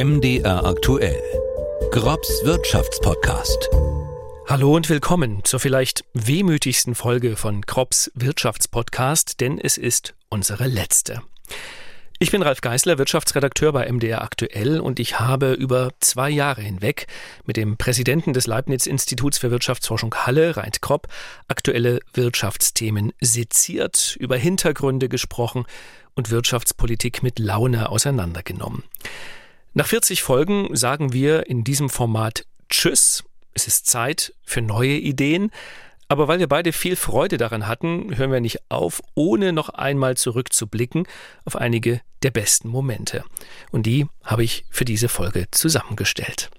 MDR aktuell. Grobs Wirtschaftspodcast. Hallo und willkommen zur vielleicht wehmütigsten Folge von Kropps Wirtschaftspodcast, denn es ist unsere letzte. Ich bin Ralf Geißler, Wirtschaftsredakteur bei MDR Aktuell und ich habe über zwei Jahre hinweg mit dem Präsidenten des Leibniz-Instituts für Wirtschaftsforschung Halle, Reint Kropp, aktuelle Wirtschaftsthemen seziert, über Hintergründe gesprochen und Wirtschaftspolitik mit Laune auseinandergenommen. Nach 40 Folgen sagen wir in diesem Format Tschüss. Es ist Zeit für neue Ideen. Aber weil wir beide viel Freude daran hatten, hören wir nicht auf, ohne noch einmal zurückzublicken auf einige der besten Momente. Und die habe ich für diese Folge zusammengestellt.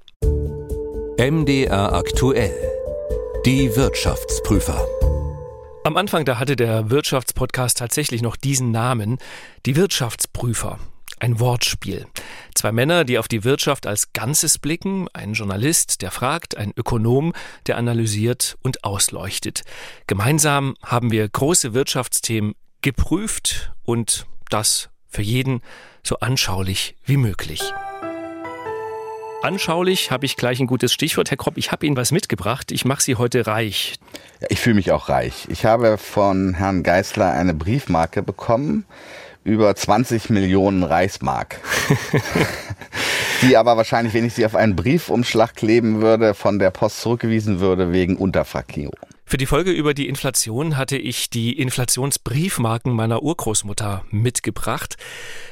MDR aktuell. Die Wirtschaftsprüfer. Am Anfang, da hatte der Wirtschaftspodcast tatsächlich noch diesen Namen, die Wirtschaftsprüfer. Ein Wortspiel. Zwei Männer, die auf die Wirtschaft als Ganzes blicken, ein Journalist, der fragt, ein Ökonom, der analysiert und ausleuchtet. Gemeinsam haben wir große Wirtschaftsthemen geprüft und das für jeden so anschaulich wie möglich. Anschaulich habe ich gleich ein gutes Stichwort. Herr Kropp, ich habe Ihnen was mitgebracht. Ich mache Sie heute reich. Ich fühle mich auch reich. Ich habe von Herrn Geißler eine Briefmarke bekommen über 20 Millionen Reichsmark. die aber wahrscheinlich, wenn ich sie auf einen Briefumschlag kleben würde, von der Post zurückgewiesen würde wegen Unterfrankierung. Für die Folge über die Inflation hatte ich die Inflationsbriefmarken meiner Urgroßmutter mitgebracht.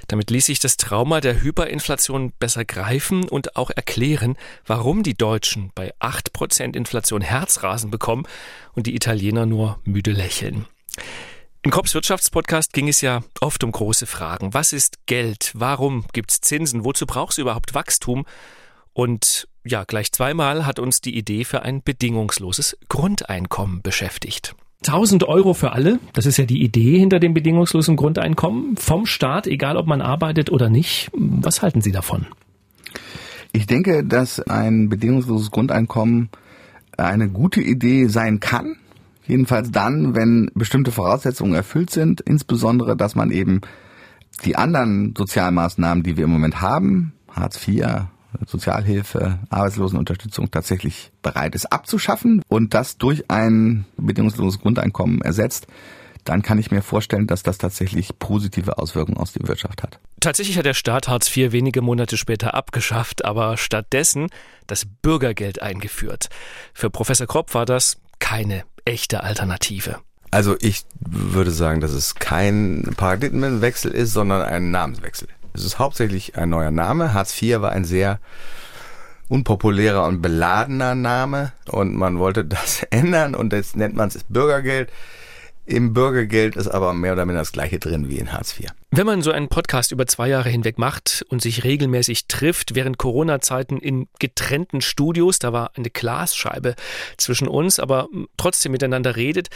Damit ließ sich das Trauma der Hyperinflation besser greifen und auch erklären, warum die Deutschen bei 8% Inflation Herzrasen bekommen und die Italiener nur müde lächeln. Im Kops Wirtschaftspodcast ging es ja oft um große Fragen. Was ist Geld? Warum gibt es Zinsen? Wozu brauchst du überhaupt Wachstum? Und ja, gleich zweimal hat uns die Idee für ein bedingungsloses Grundeinkommen beschäftigt. 1000 Euro für alle, das ist ja die Idee hinter dem bedingungslosen Grundeinkommen vom Staat, egal ob man arbeitet oder nicht. Was halten Sie davon? Ich denke, dass ein bedingungsloses Grundeinkommen eine gute Idee sein kann Jedenfalls dann, wenn bestimmte Voraussetzungen erfüllt sind, insbesondere, dass man eben die anderen Sozialmaßnahmen, die wir im Moment haben, Hartz IV, Sozialhilfe, Arbeitslosenunterstützung tatsächlich bereit ist abzuschaffen und das durch ein bedingungsloses Grundeinkommen ersetzt, dann kann ich mir vorstellen, dass das tatsächlich positive Auswirkungen aus der Wirtschaft hat. Tatsächlich hat der Staat Hartz IV wenige Monate später abgeschafft, aber stattdessen das Bürgergeld eingeführt. Für Professor Kropp war das keine echte Alternative. Also ich würde sagen, dass es kein Paradigmenwechsel ist, sondern ein Namenswechsel. Es ist hauptsächlich ein neuer Name. Hartz IV war ein sehr unpopulärer und beladener Name und man wollte das ändern und jetzt nennt man es Bürgergeld. Im Bürgergeld ist aber mehr oder minder das gleiche drin wie in Hartz IV. Wenn man so einen Podcast über zwei Jahre hinweg macht und sich regelmäßig trifft, während Corona-Zeiten in getrennten Studios, da war eine Glasscheibe zwischen uns, aber trotzdem miteinander redet,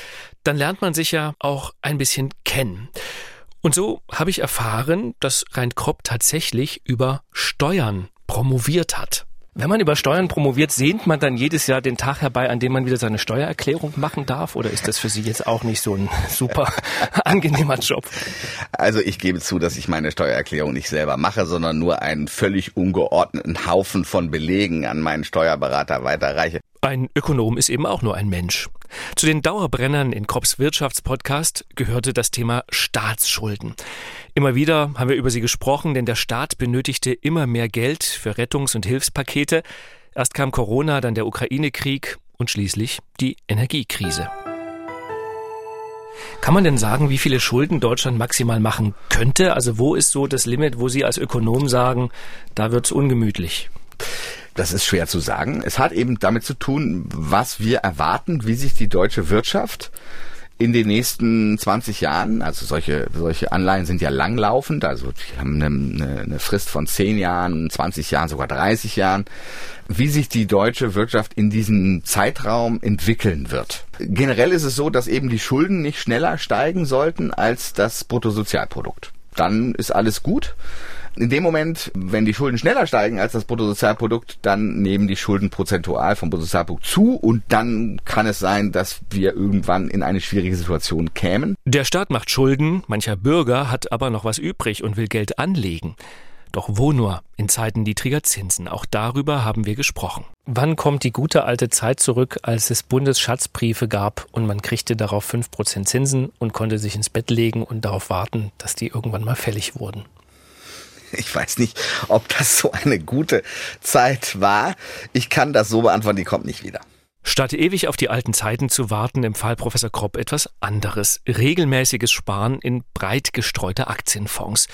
dann lernt man sich ja auch ein bisschen kennen. Und so habe ich erfahren, dass Rein Kropp tatsächlich über Steuern promoviert hat. Wenn man über Steuern promoviert, sehnt man dann jedes Jahr den Tag herbei, an dem man wieder seine Steuererklärung machen darf? Oder ist das für Sie jetzt auch nicht so ein super angenehmer Job? Also ich gebe zu, dass ich meine Steuererklärung nicht selber mache, sondern nur einen völlig ungeordneten Haufen von Belegen an meinen Steuerberater weiterreiche. Ein Ökonom ist eben auch nur ein Mensch. Zu den Dauerbrennern in Kropps Wirtschaftspodcast gehörte das Thema Staatsschulden. Immer wieder haben wir über sie gesprochen, denn der Staat benötigte immer mehr Geld für Rettungs- und Hilfspakete. Erst kam Corona, dann der Ukraine-Krieg und schließlich die Energiekrise. Kann man denn sagen, wie viele Schulden Deutschland maximal machen könnte? Also wo ist so das Limit, wo Sie als Ökonom sagen, da wird's ungemütlich? Das ist schwer zu sagen. Es hat eben damit zu tun, was wir erwarten, wie sich die deutsche Wirtschaft in den nächsten 20 Jahren, also solche, solche Anleihen sind ja langlaufend, also die haben eine, eine Frist von 10 Jahren, 20 Jahren, sogar 30 Jahren, wie sich die deutsche Wirtschaft in diesem Zeitraum entwickeln wird. Generell ist es so, dass eben die Schulden nicht schneller steigen sollten als das Bruttosozialprodukt. Dann ist alles gut. In dem Moment, wenn die Schulden schneller steigen als das Bruttosozialprodukt, dann nehmen die Schulden prozentual vom Bruttosozialprodukt zu und dann kann es sein, dass wir irgendwann in eine schwierige Situation kämen. Der Staat macht Schulden, mancher Bürger hat aber noch was übrig und will Geld anlegen. Doch wo nur in Zeiten niedriger Zinsen? Auch darüber haben wir gesprochen. Wann kommt die gute alte Zeit zurück, als es Bundesschatzbriefe gab und man kriegte darauf fünf Prozent Zinsen und konnte sich ins Bett legen und darauf warten, dass die irgendwann mal fällig wurden? Ich weiß nicht, ob das so eine gute Zeit war. Ich kann das so beantworten, die kommt nicht wieder. Statt ewig auf die alten Zeiten zu warten, empfahl Professor Kropp etwas anderes. Regelmäßiges Sparen in breit gestreute Aktienfonds.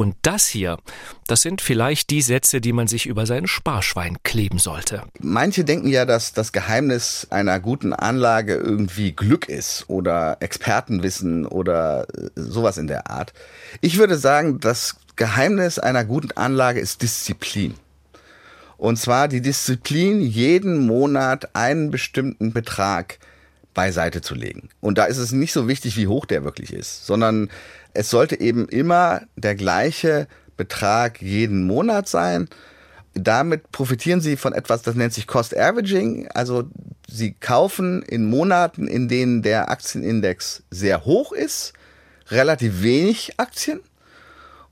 Und das hier, das sind vielleicht die Sätze, die man sich über sein Sparschwein kleben sollte. Manche denken ja, dass das Geheimnis einer guten Anlage irgendwie Glück ist oder Expertenwissen oder äh, sowas in der Art. Ich würde sagen, das Geheimnis einer guten Anlage ist Disziplin. Und zwar die Disziplin, jeden Monat einen bestimmten Betrag beiseite zu legen. Und da ist es nicht so wichtig, wie hoch der wirklich ist, sondern es sollte eben immer der gleiche Betrag jeden Monat sein. Damit profitieren Sie von etwas, das nennt sich Cost Averaging. Also Sie kaufen in Monaten, in denen der Aktienindex sehr hoch ist, relativ wenig Aktien.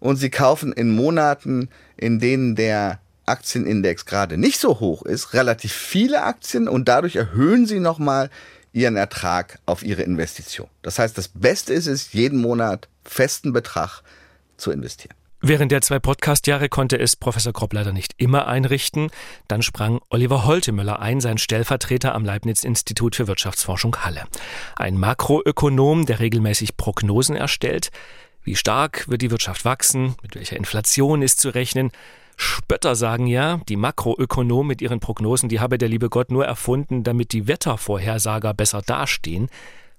Und Sie kaufen in Monaten, in denen der Aktienindex gerade nicht so hoch ist, relativ viele Aktien und dadurch erhöhen sie nochmal ihren Ertrag auf ihre Investition. Das heißt, das Beste ist es, jeden Monat festen Betrag zu investieren. Während der zwei Podcast-Jahre konnte es Professor Kropp leider nicht immer einrichten. Dann sprang Oliver Holtemöller ein, sein Stellvertreter am Leibniz-Institut für Wirtschaftsforschung Halle. Ein Makroökonom, der regelmäßig Prognosen erstellt. Wie stark wird die Wirtschaft wachsen? Mit welcher Inflation ist zu rechnen? Spötter sagen ja, die Makroökonomen mit ihren Prognosen, die habe der liebe Gott nur erfunden, damit die Wettervorhersager besser dastehen.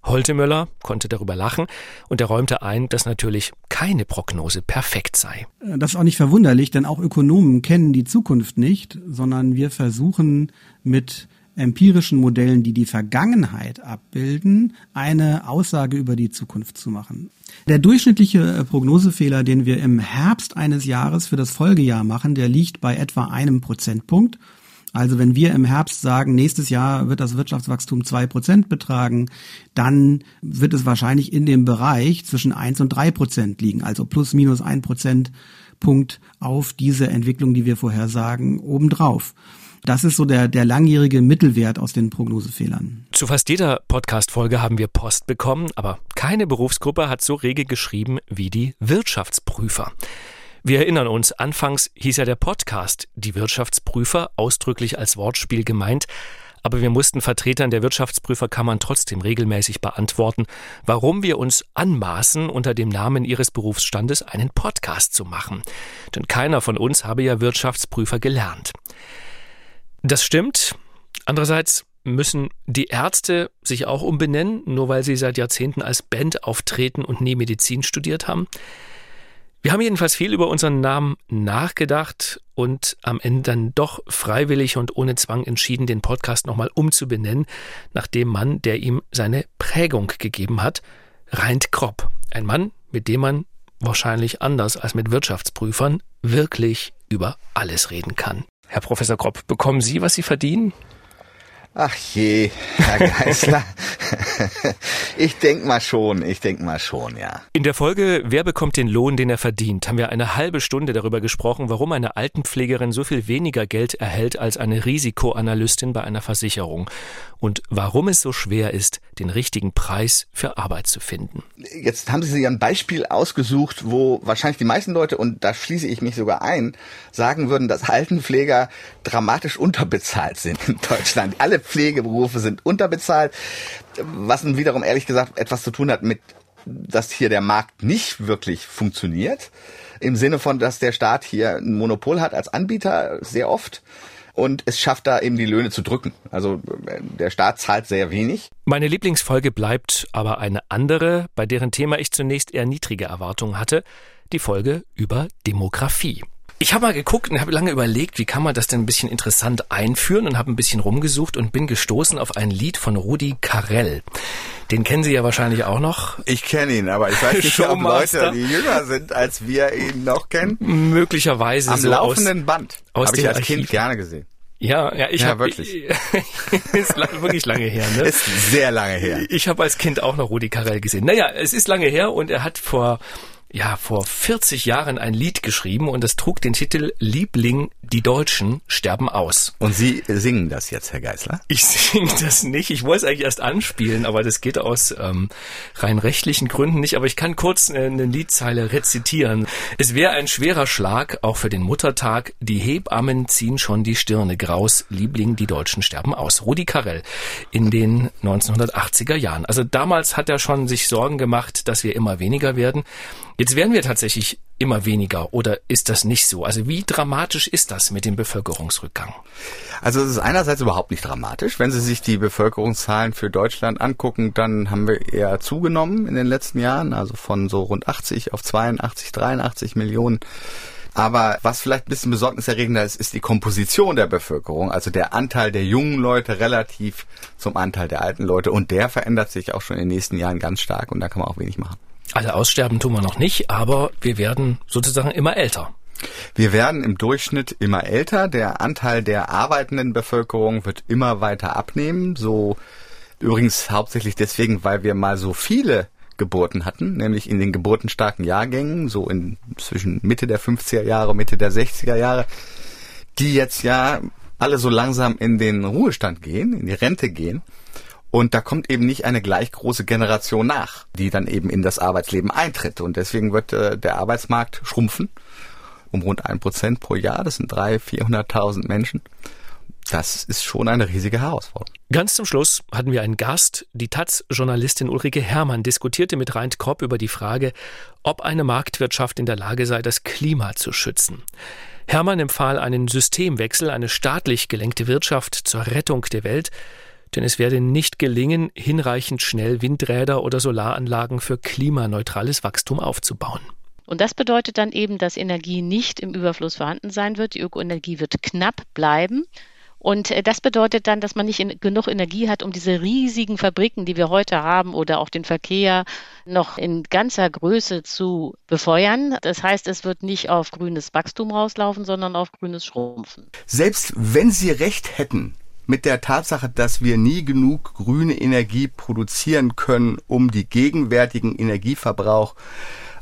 Holtemöller konnte darüber lachen und er räumte ein, dass natürlich keine Prognose perfekt sei. Das ist auch nicht verwunderlich, denn auch Ökonomen kennen die Zukunft nicht, sondern wir versuchen mit empirischen Modellen, die die Vergangenheit abbilden, eine Aussage über die Zukunft zu machen. Der durchschnittliche äh, Prognosefehler, den wir im Herbst eines Jahres für das Folgejahr machen, der liegt bei etwa einem Prozentpunkt. Also wenn wir im Herbst sagen, nächstes Jahr wird das Wirtschaftswachstum zwei Prozent betragen, dann wird es wahrscheinlich in dem Bereich zwischen eins und drei Prozent liegen, also plus minus ein Prozentpunkt auf diese Entwicklung, die wir vorher sagen, obendrauf. Das ist so der, der langjährige Mittelwert aus den Prognosefehlern. Zu fast jeder Podcast-Folge haben wir Post bekommen, aber keine Berufsgruppe hat so rege geschrieben wie die Wirtschaftsprüfer. Wir erinnern uns, anfangs hieß ja der Podcast die Wirtschaftsprüfer, ausdrücklich als Wortspiel gemeint, aber wir mussten Vertretern der Wirtschaftsprüferkammern trotzdem regelmäßig beantworten, warum wir uns anmaßen, unter dem Namen ihres Berufsstandes einen Podcast zu machen. Denn keiner von uns habe ja Wirtschaftsprüfer gelernt. Das stimmt. Andererseits müssen die Ärzte sich auch umbenennen, nur weil sie seit Jahrzehnten als Band auftreten und nie Medizin studiert haben. Wir haben jedenfalls viel über unseren Namen nachgedacht und am Ende dann doch freiwillig und ohne Zwang entschieden, den Podcast nochmal umzubenennen, nach dem Mann, der ihm seine Prägung gegeben hat, Reint Kropp. Ein Mann, mit dem man wahrscheinlich anders als mit Wirtschaftsprüfern wirklich über alles reden kann. Herr Professor Kropp, bekommen Sie, was Sie verdienen? Ach je, Herr Geißler. ich denk mal schon, ich denk mal schon, ja. In der Folge Wer bekommt den Lohn, den er verdient, haben wir eine halbe Stunde darüber gesprochen, warum eine Altenpflegerin so viel weniger Geld erhält als eine Risikoanalystin bei einer Versicherung und warum es so schwer ist, den richtigen Preis für Arbeit zu finden. Jetzt haben Sie sich ein Beispiel ausgesucht, wo wahrscheinlich die meisten Leute, und da schließe ich mich sogar ein, sagen würden, dass Altenpfleger dramatisch unterbezahlt sind in Deutschland. Alle Pflegeberufe sind unterbezahlt, was nun wiederum ehrlich gesagt etwas zu tun hat mit, dass hier der Markt nicht wirklich funktioniert. Im Sinne von, dass der Staat hier ein Monopol hat als Anbieter sehr oft und es schafft da eben die Löhne zu drücken. Also der Staat zahlt sehr wenig. Meine Lieblingsfolge bleibt aber eine andere, bei deren Thema ich zunächst eher niedrige Erwartungen hatte, die Folge über Demografie. Ich habe mal geguckt und habe lange überlegt, wie kann man das denn ein bisschen interessant einführen und habe ein bisschen rumgesucht und bin gestoßen auf ein Lied von Rudi Carell. Den kennen Sie ja wahrscheinlich auch noch. Ich kenne ihn, aber ich weiß nicht, ob Leute, die jünger sind, als wir ihn noch kennen. Möglicherweise Am so laufenden aus, Band. Habe ich als Archiv. Kind gerne gesehen. Ja, ja, ich Ja, habe wirklich. ist lang, wirklich lange her, ne? Ist sehr lange her. Ich habe als Kind auch noch Rudi Carell gesehen. Naja, es ist lange her und er hat vor ja vor 40 Jahren ein Lied geschrieben und es trug den Titel Liebling, die Deutschen sterben aus. Und Sie singen das jetzt, Herr Geißler? Ich singe das nicht. Ich wollte es eigentlich erst anspielen, aber das geht aus ähm, rein rechtlichen Gründen nicht. Aber ich kann kurz eine, eine Liedzeile rezitieren. Es wäre ein schwerer Schlag, auch für den Muttertag. Die Hebammen ziehen schon die Stirne graus. Liebling, die Deutschen sterben aus. Rudi Carell in den 1980er Jahren. Also damals hat er schon sich Sorgen gemacht, dass wir immer weniger werden. Jetzt werden wir tatsächlich immer weniger oder ist das nicht so? Also wie dramatisch ist das mit dem Bevölkerungsrückgang? Also es ist einerseits überhaupt nicht dramatisch. Wenn Sie sich die Bevölkerungszahlen für Deutschland angucken, dann haben wir eher zugenommen in den letzten Jahren, also von so rund 80 auf 82, 83 Millionen. Aber was vielleicht ein bisschen besorgniserregender ist, ist die Komposition der Bevölkerung, also der Anteil der jungen Leute relativ zum Anteil der alten Leute. Und der verändert sich auch schon in den nächsten Jahren ganz stark und da kann man auch wenig machen. Also aussterben tun wir noch nicht, aber wir werden sozusagen immer älter. Wir werden im Durchschnitt immer älter. Der Anteil der arbeitenden Bevölkerung wird immer weiter abnehmen. So übrigens hauptsächlich deswegen, weil wir mal so viele Geburten hatten, nämlich in den geburtenstarken Jahrgängen, so in zwischen Mitte der 50er Jahre, Mitte der 60er Jahre, die jetzt ja alle so langsam in den Ruhestand gehen, in die Rente gehen. Und da kommt eben nicht eine gleich große Generation nach, die dann eben in das Arbeitsleben eintritt. Und deswegen wird äh, der Arbeitsmarkt schrumpfen um rund ein Prozent pro Jahr. Das sind drei, vierhunderttausend Menschen. Das ist schon eine riesige Herausforderung. Ganz zum Schluss hatten wir einen Gast. Die Taz-Journalistin Ulrike Herrmann diskutierte mit Reint Kropp über die Frage, ob eine Marktwirtschaft in der Lage sei, das Klima zu schützen. Herrmann empfahl einen Systemwechsel, eine staatlich gelenkte Wirtschaft zur Rettung der Welt denn es werde nicht gelingen, hinreichend schnell Windräder oder Solaranlagen für klimaneutrales Wachstum aufzubauen. Und das bedeutet dann eben, dass Energie nicht im Überfluss vorhanden sein wird. Die Ökoenergie wird knapp bleiben. Und äh, das bedeutet dann, dass man nicht in, genug Energie hat, um diese riesigen Fabriken, die wir heute haben, oder auch den Verkehr noch in ganzer Größe zu befeuern. Das heißt, es wird nicht auf grünes Wachstum rauslaufen, sondern auf grünes Schrumpfen. Selbst wenn Sie recht hätten, mit der Tatsache, dass wir nie genug grüne Energie produzieren können, um die gegenwärtigen Energieverbrauch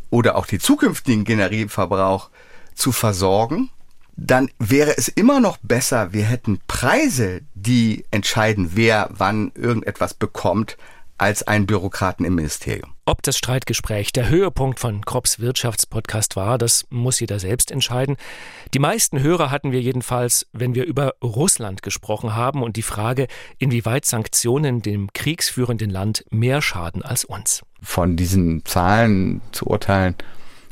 oder auch die zukünftigen Energieverbrauch zu versorgen, dann wäre es immer noch besser, wir hätten Preise, die entscheiden, wer wann irgendetwas bekommt, als ein Bürokraten im Ministerium. Ob das Streitgespräch der Höhepunkt von Kropps Wirtschaftspodcast war, das muss jeder selbst entscheiden. Die meisten Hörer hatten wir jedenfalls, wenn wir über Russland gesprochen haben und die Frage, inwieweit Sanktionen dem kriegsführenden Land mehr schaden als uns. Von diesen Zahlen zu urteilen,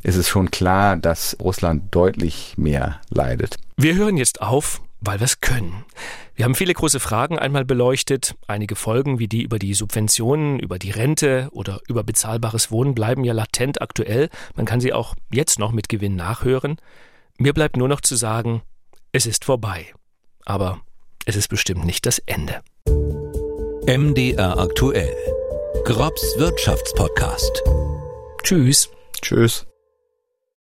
ist es schon klar, dass Russland deutlich mehr leidet. Wir hören jetzt auf, weil wir es können. Wir haben viele große Fragen einmal beleuchtet. Einige Folgen wie die über die Subventionen, über die Rente oder über bezahlbares Wohnen bleiben ja latent aktuell. Man kann sie auch jetzt noch mit Gewinn nachhören. Mir bleibt nur noch zu sagen, es ist vorbei. Aber es ist bestimmt nicht das Ende. MDR aktuell. Grobs Wirtschaftspodcast. Tschüss. Tschüss.